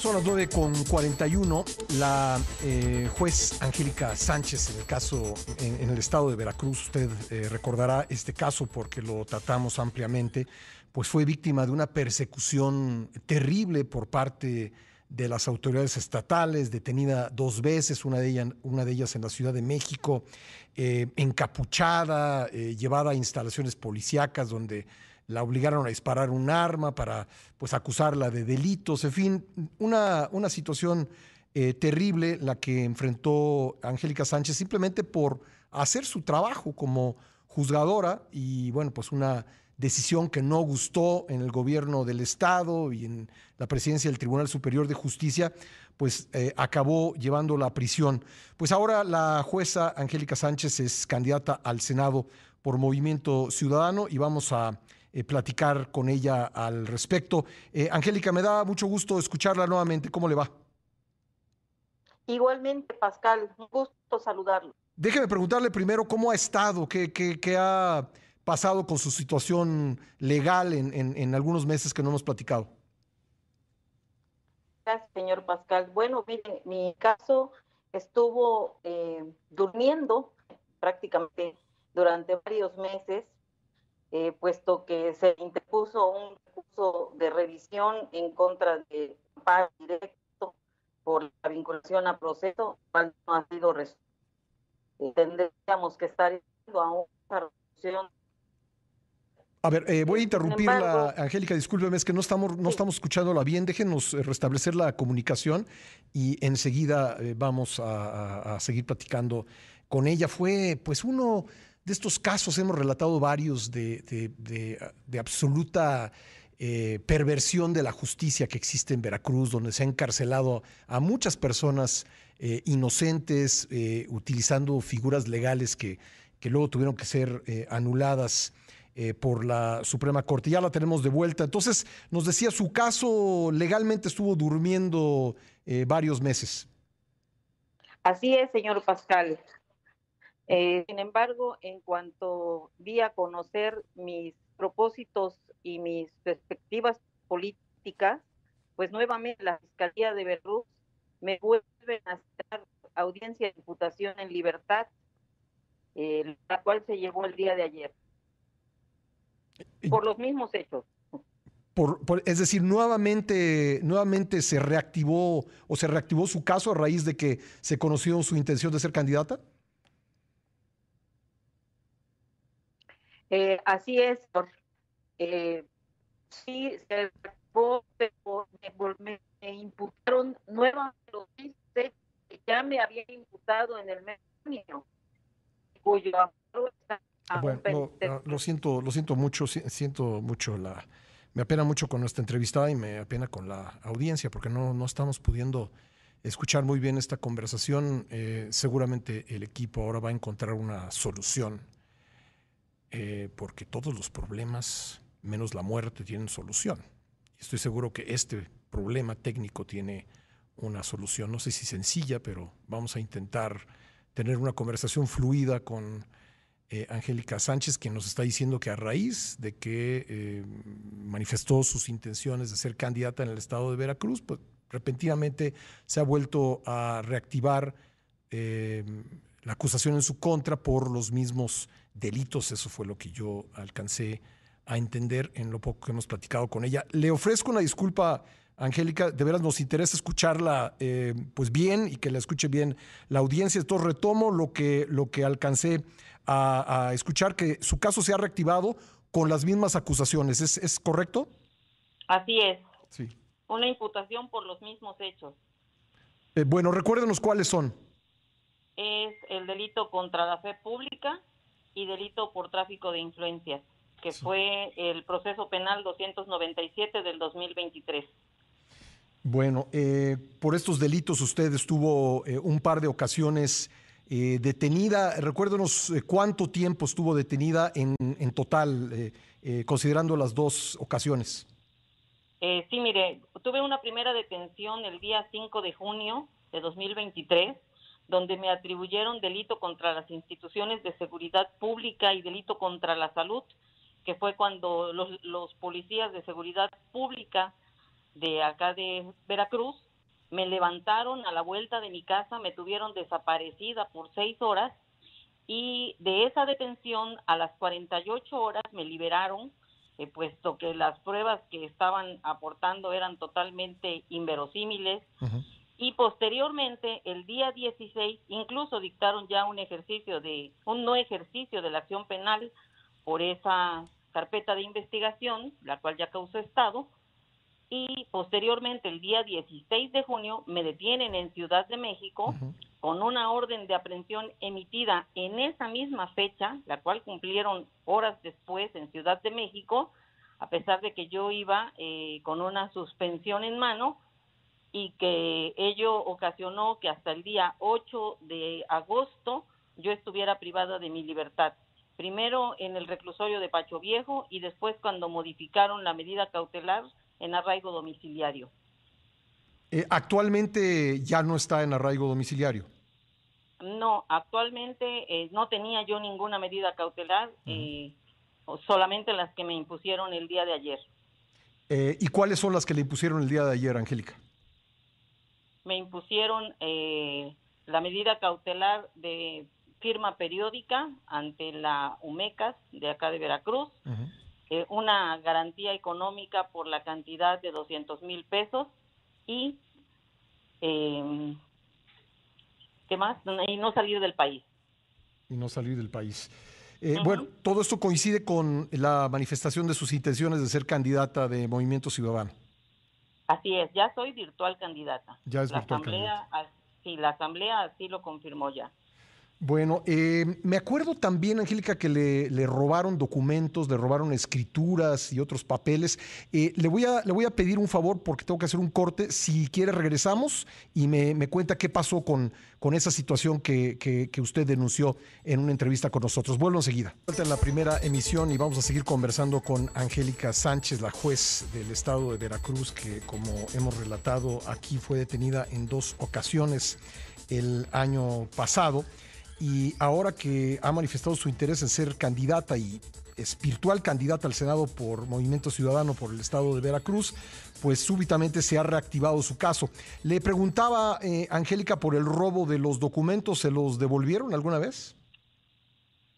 Son las 9 con 41. La eh, juez Angélica Sánchez, en el caso, en, el estado de Veracruz, usted eh, recordará este caso porque lo tratamos ampliamente, pues fue víctima de una persecución terrible por parte de las autoridades estatales, detenida dos veces, una de ellas, en la Ciudad de México, eh, encapuchada, llevada a instalaciones policíacas donde la obligaron a disparar un arma para pues acusarla de delitos, en fin, una, una situación eh, terrible la que enfrentó Angélica Sánchez simplemente por hacer su trabajo como juzgadora y bueno, pues una decisión que no gustó en el gobierno del Estado y en la presidencia del Tribunal Superior de Justicia, pues eh, acabó llevándola a prisión. Pues ahora la jueza Angélica Sánchez es candidata al Senado por Movimiento Ciudadano y vamos a eh, platicar con ella al respecto. Eh, Angélica, me da mucho gusto escucharla nuevamente. ¿Cómo le va? Igualmente, Pascal, un gusto saludarlo. Déjeme preguntarle primero cómo ha estado, qué, qué, ha pasado con su situación legal en, en, algunos meses que no hemos platicado. Gracias, señor Pascal. Bueno, mire, mi caso estuvo eh, durmiendo prácticamente durante varios meses eh, puesto que se interpuso un recurso de revisión en contra de pago directo por la vinculación a proceso, cual no ha sido resuelto. Tendríamos que estar a una resolución a ver, eh, voy a interrumpirla, Angélica, discúlpeme, es que no estamos, no estamos escuchándola bien. Déjenos eh, restablecer la comunicación y enseguida vamos a, a, seguir platicando con ella. Fue, pues, uno de estos casos hemos relatado varios de, absoluta eh, perversión de la justicia que existe en Veracruz, donde se ha encarcelado a muchas personas eh, inocentes eh, utilizando figuras legales que, que, luego tuvieron que ser anuladas. por la Suprema Corte. Ya la tenemos de vuelta. Entonces, nos decía, su caso legalmente estuvo durmiendo varios meses. Así es, señor Pascal. Eh, sin embargo, en cuanto di a conocer mis propósitos y mis perspectivas políticas, pues nuevamente la Fiscalía de Veracruz me vuelve a hacer audiencia de imputación en libertad, eh, la cual se llevó el día de ayer, por los mismos hechos. es decir, nuevamente, nuevamente se reactivó o se reactivó su caso a raíz de que se conoció su intención de ser candidata. Eh, así es, eh, sí, se pero me, me, imputaron nuevamente los que ya me había imputado en el mes cuyo bueno, lo siento, lo siento mucho, siento mucho la, me apena mucho con nuestra entrevistada y me apena con la audiencia porque no, no estamos pudiendo escuchar muy bien esta conversación. Eh, seguramente el equipo ahora va a encontrar una solución eh, porque todos los problemas, menos la muerte, tienen solución. Estoy seguro que este problema técnico tiene una solución, no sé si sencilla, pero vamos a intentar tener una conversación fluida con eh, Angélica Sánchez, quien nos está diciendo que a raíz de que eh, manifestó sus intenciones de ser candidata en el estado de Veracruz, pues repentinamente se ha vuelto a reactivar la acusación en su contra por los mismos delitos. Eso fue lo que yo alcancé a entender en lo poco que hemos platicado con ella. Le ofrezco una disculpa, Angélica, de veras nos interesa escucharla eh, pues bien y que la escuche bien la audiencia. Entonces retomo lo que, lo que alcancé a, escuchar, que su caso se ha reactivado con las mismas acusaciones. ¿Es, es correcto? Así es. Sí. Una imputación por los mismos hechos. Eh, bueno, recuérdenos cuáles son. Es el delito contra la fe pública, y delito por tráfico de influencias, que fue el proceso penal 297 del 2023. Bueno, eh, por estos delitos usted estuvo eh, un par de ocasiones eh, detenida. Recuérdenos cuánto tiempo estuvo detenida en, en total, considerando las dos ocasiones. sí, mire, tuve una primera detención el día 5 de junio de 2023 donde me atribuyeron delito contra las instituciones de seguridad pública y delito contra la salud, que fue cuando los, policías de seguridad pública de acá de Veracruz me levantaron a la vuelta de mi casa, me tuvieron desaparecida por seis horas y de esa detención a las 48 horas me liberaron, eh, puesto que las pruebas que estaban aportando eran totalmente inverosímiles. Y posteriormente, el día 16, incluso dictaron ya un ejercicio de, un no ejercicio de la acción penal por esa carpeta de investigación, la cual ya causó estado, y posteriormente el día 16 de junio me detienen en Ciudad de México con una orden de aprehensión emitida en esa misma fecha, la cual cumplieron horas después en Ciudad de México, a pesar de que yo iba eh, con una suspensión en mano y que ello ocasionó que hasta el día 8 de agosto yo estuviera privada de mi libertad. Primero en el reclusorio de Pacho Viejo y después cuando modificaron la medida cautelar en arraigo domiciliario. Eh, ¿Actualmente ya no está en arraigo domiciliario? No, actualmente eh, no tenía yo ninguna medida cautelar, eh, solamente las que me impusieron el día de ayer. ¿Y cuáles son las que le impusieron el día de ayer, Angélica? Me impusieron la medida cautelar de firma periódica ante la UMECAS de acá de Veracruz, eh, una garantía económica por la cantidad de 200 mil pesos y eh, ¿qué más? Y no salir del país. Y no salir del país. Eh, bueno, todo esto coincide con la manifestación de sus intenciones de ser candidata de Movimiento Ciudadano. Así es, ya soy virtual candidata. Ya es la virtual asamblea, candidata. Sí, la asamblea así lo confirmó ya. Bueno, eh, me acuerdo también, Angélica, que le, robaron documentos, le robaron escrituras y otros papeles. Eh, le, voy a, le voy a pedir un favor porque tengo que hacer un corte. Si quiere, regresamos y me, cuenta qué pasó con, con esa situación que, que, usted denunció en una entrevista con nosotros. Vuelvo enseguida. En la primera emisión y vamos a seguir conversando con Angélica Sánchez, la juez del estado de Veracruz, que como hemos relatado aquí fue detenida en dos ocasiones el año pasado y ahora que ha manifestado su interés en ser candidata y espiritual candidata al Senado por Movimiento Ciudadano por el estado de Veracruz, pues súbitamente se ha reactivado su caso. Le preguntaba, eh, Angélica, por el robo de los documentos, ¿se los devolvieron alguna vez?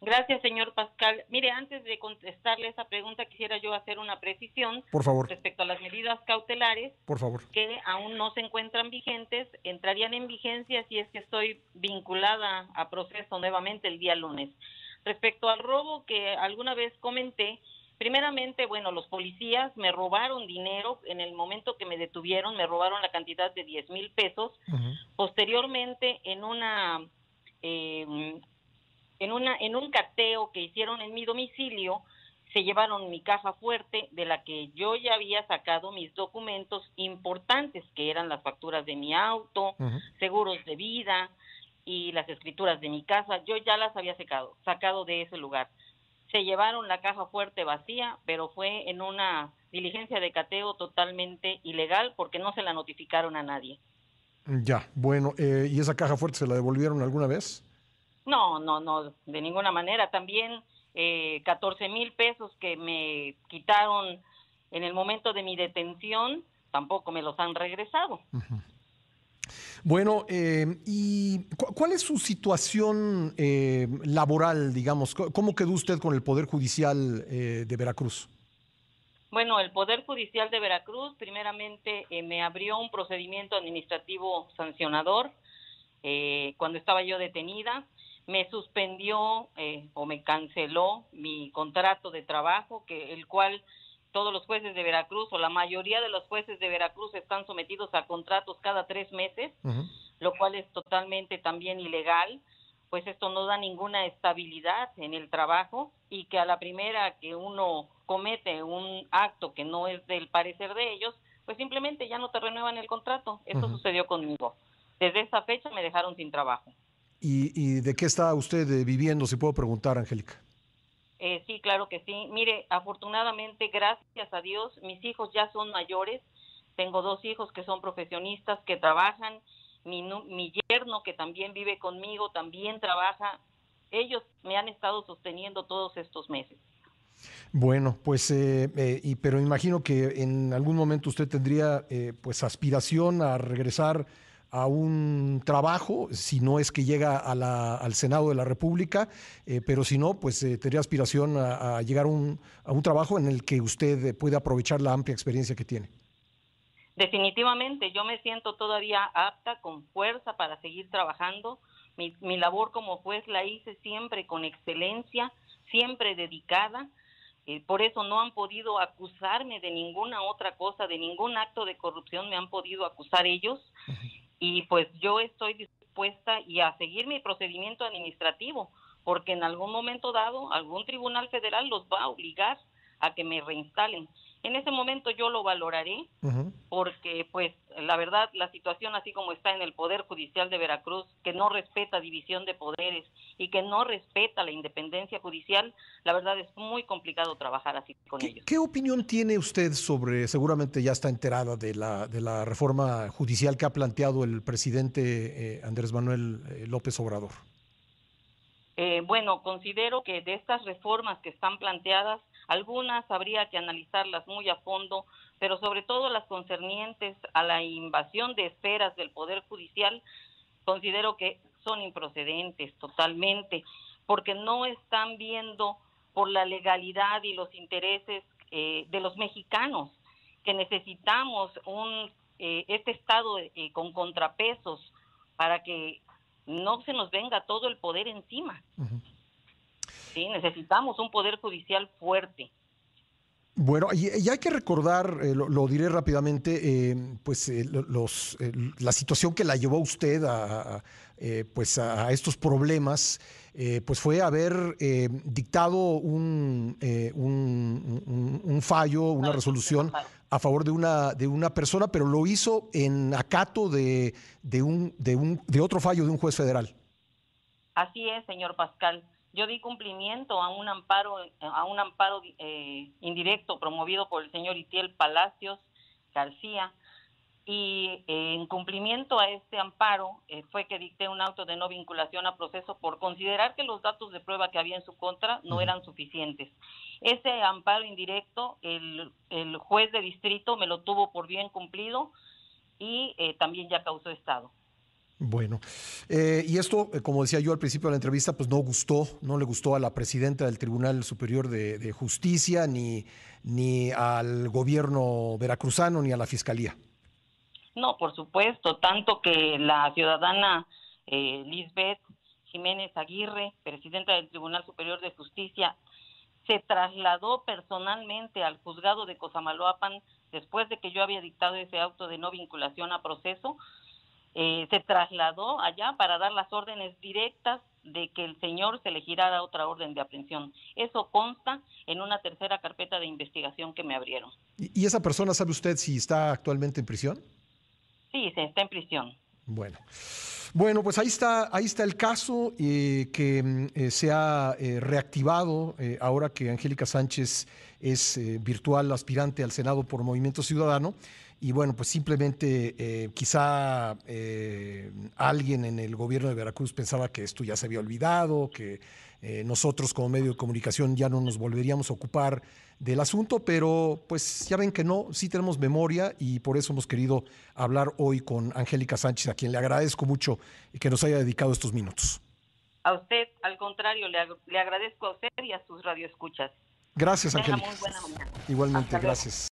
Gracias, señor Pascal. Mire, antes de contestarle esa pregunta, quisiera yo hacer una precisión. Por favor. Respecto a las medidas cautelares. Por favor. Que aún no se encuentran vigentes, entrarían en vigencia si es que estoy vinculada a proceso nuevamente el día lunes. Respecto al robo que alguna vez comenté, primeramente, bueno, los policías me robaron dinero en el momento que me detuvieron, me robaron la cantidad de 10 mil pesos. Posteriormente, en una eh, en, una, en un cateo que hicieron en mi domicilio, se llevaron mi caja fuerte de la que yo ya había sacado mis documentos importantes, que eran las facturas de mi auto, seguros de vida y las escrituras de mi casa. Yo ya las había sacado, sacado de ese lugar. Se llevaron la caja fuerte vacía, pero fue en una diligencia de cateo totalmente ilegal porque no se la notificaron a nadie. Ya, bueno, eh, ¿y esa caja fuerte se la devolvieron alguna vez? No, no, no, de ninguna manera. También eh, 14 mil pesos que me quitaron en el momento de mi detención, tampoco me los han regresado. Bueno, eh, ¿y cuál es su situación eh, laboral, digamos? ¿Cómo quedó usted con el Poder Judicial eh, de Veracruz? Bueno, el Poder Judicial de Veracruz primeramente me abrió un procedimiento administrativo sancionador cuando estaba yo detenida me suspendió eh, o me canceló mi contrato de trabajo, que el cual todos los jueces de Veracruz o la mayoría de los jueces de Veracruz están sometidos a contratos cada tres meses, lo cual es totalmente también ilegal, pues esto no da ninguna estabilidad en el trabajo y que a la primera que uno comete un acto que no es del parecer de ellos, pues simplemente ya no te renuevan el contrato. Esto sucedió conmigo. Desde esa fecha me dejaron sin trabajo. ¿Y, de qué está usted eh, viviendo, si puedo preguntar, Angélica? Eh, sí, claro que sí. Mire, afortunadamente, gracias a Dios, mis hijos ya son mayores. Tengo dos hijos que son profesionistas, que trabajan. Mi, mi yerno, que también vive conmigo, también trabaja. Ellos me han estado sosteniendo todos estos meses. Bueno, pues, eh, eh, y, pero imagino que en algún momento usted tendría eh, pues aspiración a regresar a un trabajo, si no es que llega al Senado de la República, pero si no, pues tendría aspiración a, llegar un, a un trabajo en el que usted puede aprovechar la amplia experiencia que tiene. Definitivamente, yo me siento todavía apta, con fuerza para seguir trabajando. Mi, mi labor como juez la hice siempre con excelencia, siempre dedicada eh, por eso no han podido acusarme de ninguna otra cosa, de ningún acto de corrupción me han podido acusar ellos. Y pues yo estoy dispuesta y a seguir mi procedimiento administrativo, porque en algún momento dado algún tribunal federal los va a obligar a que me reinstalen. En ese momento yo lo valoraré porque pues la verdad la situación así como está en el Poder Judicial de Veracruz, que no respeta división de poderes y que no respeta la independencia judicial, la verdad es muy complicado trabajar así con ellos. ¿Qué opinión tiene usted sobre, seguramente ya está enterada de la, de la reforma judicial que ha planteado el presidente eh, Andrés Manuel eh, López Obrador? Eh, bueno, considero que de estas reformas que están planteadas, algunas habría que analizarlas muy a fondo, pero sobre todo las concernientes a la invasión de esferas del Poder Judicial, considero que son improcedentes totalmente, porque no están viendo por la legalidad y los intereses eh, de los mexicanos, que necesitamos un eh, este Estado eh, con contrapesos para que no se nos venga todo el poder encima. Sí, necesitamos un poder judicial fuerte. Bueno, y, hay que recordar, eh, lo, diré rápidamente, eh, pues eh, los, la situación que la llevó usted a, pues a, estos problemas, pues fue haber dictado un, un, fallo, una resolución a favor de una, de una persona, pero lo hizo en acato de, de, un, de, un, de otro fallo de un juez federal. Así es, señor Pascal yo di cumplimiento a un amparo a un amparo eh, indirecto promovido por el señor Itiel Palacios García y eh, en cumplimiento a este amparo eh, fue que dicté un auto de no vinculación a proceso por considerar que los datos de prueba que había en su contra no eran suficientes. Ese amparo indirecto el, el juez de distrito me lo tuvo por bien cumplido y también ya causó estado. Bueno, eh, y esto, eh, como decía yo al principio de la entrevista, pues no gustó, no le gustó a la presidenta del Tribunal Superior de, Justicia, ni, ni al gobierno veracruzano, ni a la Fiscalía. No, por supuesto, tanto que la ciudadana eh, Lisbeth Jiménez Aguirre, presidenta del Tribunal Superior de Justicia, se trasladó personalmente al juzgado de Cosamaloapan después de que yo había dictado ese auto de no vinculación a proceso eh, se trasladó allá para dar las órdenes directas de que el señor se le girara otra orden de aprehensión. Eso consta en una tercera carpeta de investigación que me abrieron. ¿Y esa persona sabe usted si está actualmente en prisión? Sí, se está en prisión. Bueno. Bueno, pues ahí está, ahí está el caso eh, que mm, eh, se ha reactivado ahora que Angélica Sánchez es virtual aspirante al Senado por Movimiento Ciudadano y bueno, pues simplemente eh, quizá eh, alguien en el gobierno de Veracruz pensaba que esto ya se había olvidado, que eh, nosotros como medio de comunicación ya no nos volveríamos a ocupar del asunto, pero pues ya ven que no, sí tenemos memoria y por eso hemos querido hablar hoy con Angélica Sánchez, a quien le agradezco mucho que nos haya dedicado estos minutos. A usted, al contrario, le, agradezco a usted y a sus radioescuchas. Gracias, Angélica. Igualmente, gracias.